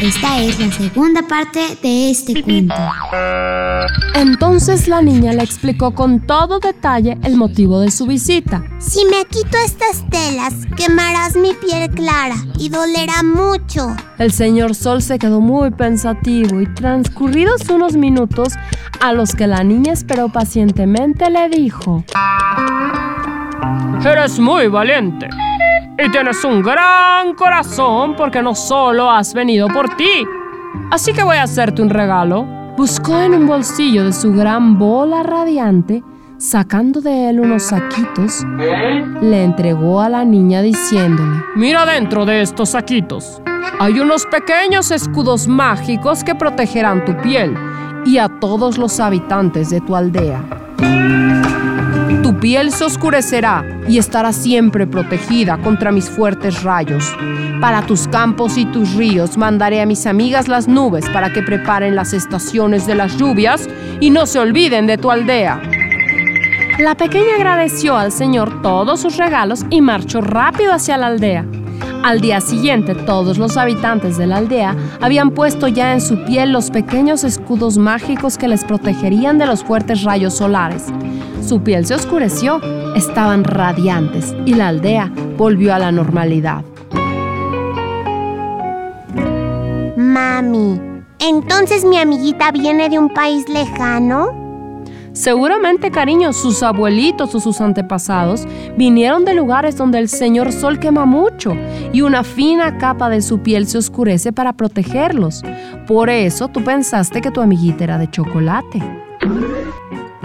Esta es la segunda parte de este cuento. Entonces la niña le explicó con todo detalle el motivo de su visita. Si me quito estas telas, quemarás mi piel clara y dolerá mucho. El señor Sol se quedó muy pensativo y transcurridos unos minutos a los que la niña esperó pacientemente le dijo, Eres muy valiente. Y tienes un gran corazón porque no solo has venido por ti. Así que voy a hacerte un regalo. Buscó en un bolsillo de su gran bola radiante, sacando de él unos saquitos, le entregó a la niña diciéndole, Mira dentro de estos saquitos. Hay unos pequeños escudos mágicos que protegerán tu piel y a todos los habitantes de tu aldea. Tu piel se oscurecerá y estará siempre protegida contra mis fuertes rayos. Para tus campos y tus ríos mandaré a mis amigas las nubes para que preparen las estaciones de las lluvias y no se olviden de tu aldea. La pequeña agradeció al Señor todos sus regalos y marchó rápido hacia la aldea. Al día siguiente, todos los habitantes de la aldea habían puesto ya en su piel los pequeños escudos mágicos que les protegerían de los fuertes rayos solares. Su piel se oscureció, estaban radiantes y la aldea volvió a la normalidad. Mami, ¿entonces mi amiguita viene de un país lejano? Seguramente, cariño, sus abuelitos o sus antepasados vinieron de lugares donde el señor sol quema mucho y una fina capa de su piel se oscurece para protegerlos. Por eso tú pensaste que tu amiguita era de chocolate.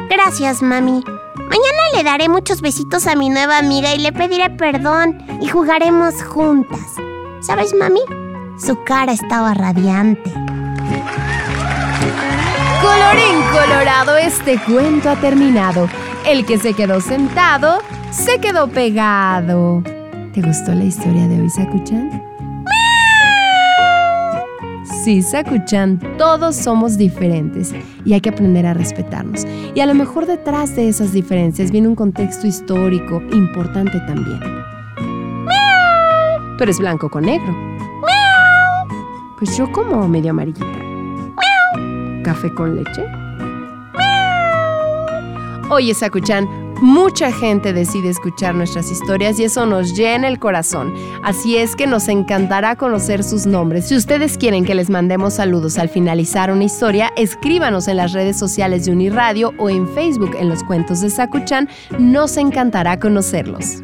Gracias, mami. Mañana le daré muchos besitos a mi nueva amiga y le pediré perdón y jugaremos juntas. ¿Sabes, mami? Su cara estaba radiante. Colorín colorado, este cuento ha terminado. El que se quedó sentado, se quedó pegado. ¿Te gustó la historia de hoy, Sakuchan? Sí, Sakuchan, todos somos diferentes y hay que aprender a respetarnos. Y a lo mejor detrás de esas diferencias viene un contexto histórico importante también. Tú eres blanco con negro. Pues yo como medio amarillita. ¿Café con leche? Oye, Sakuchan, mucha gente decide escuchar nuestras historias y eso nos llena el corazón. Así es que nos encantará conocer sus nombres. Si ustedes quieren que les mandemos saludos al finalizar una historia, escríbanos en las redes sociales de Uniradio o en Facebook en los cuentos de Sakuchan. Nos encantará conocerlos.